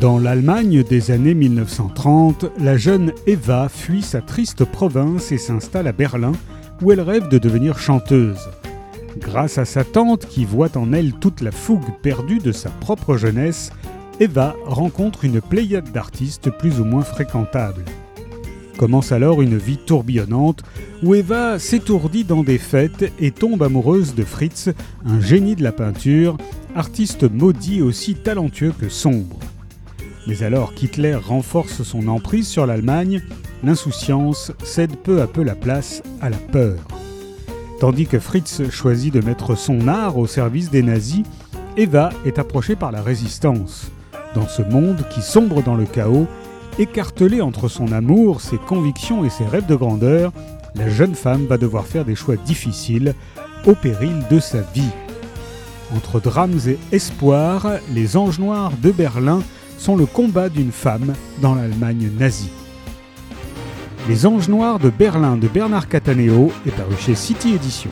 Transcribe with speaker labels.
Speaker 1: Dans l'Allemagne des années 1930, la jeune Eva fuit sa triste province et s'installe à Berlin, où elle rêve de devenir chanteuse. Grâce à sa tante qui voit en elle toute la fougue perdue de sa propre jeunesse, Eva rencontre une pléiade d'artistes plus ou moins fréquentables. Commence alors une vie tourbillonnante où Eva s'étourdit dans des fêtes et tombe amoureuse de Fritz, un génie de la peinture, artiste maudit aussi talentueux que sombre. Mais alors qu'Hitler renforce son emprise sur l'Allemagne, l'insouciance cède peu à peu la place à la peur. Tandis que Fritz choisit de mettre son art au service des nazis, Eva est approchée par la résistance. Dans ce monde qui sombre dans le chaos, écartelée entre son amour, ses convictions et ses rêves de grandeur, la jeune femme va devoir faire des choix difficiles au péril de sa vie. Entre drames et espoirs, les Anges Noirs de Berlin sont le combat d'une femme dans l'Allemagne nazie. Les Anges Noirs de Berlin de Bernard Cataneo est paru chez City Edition.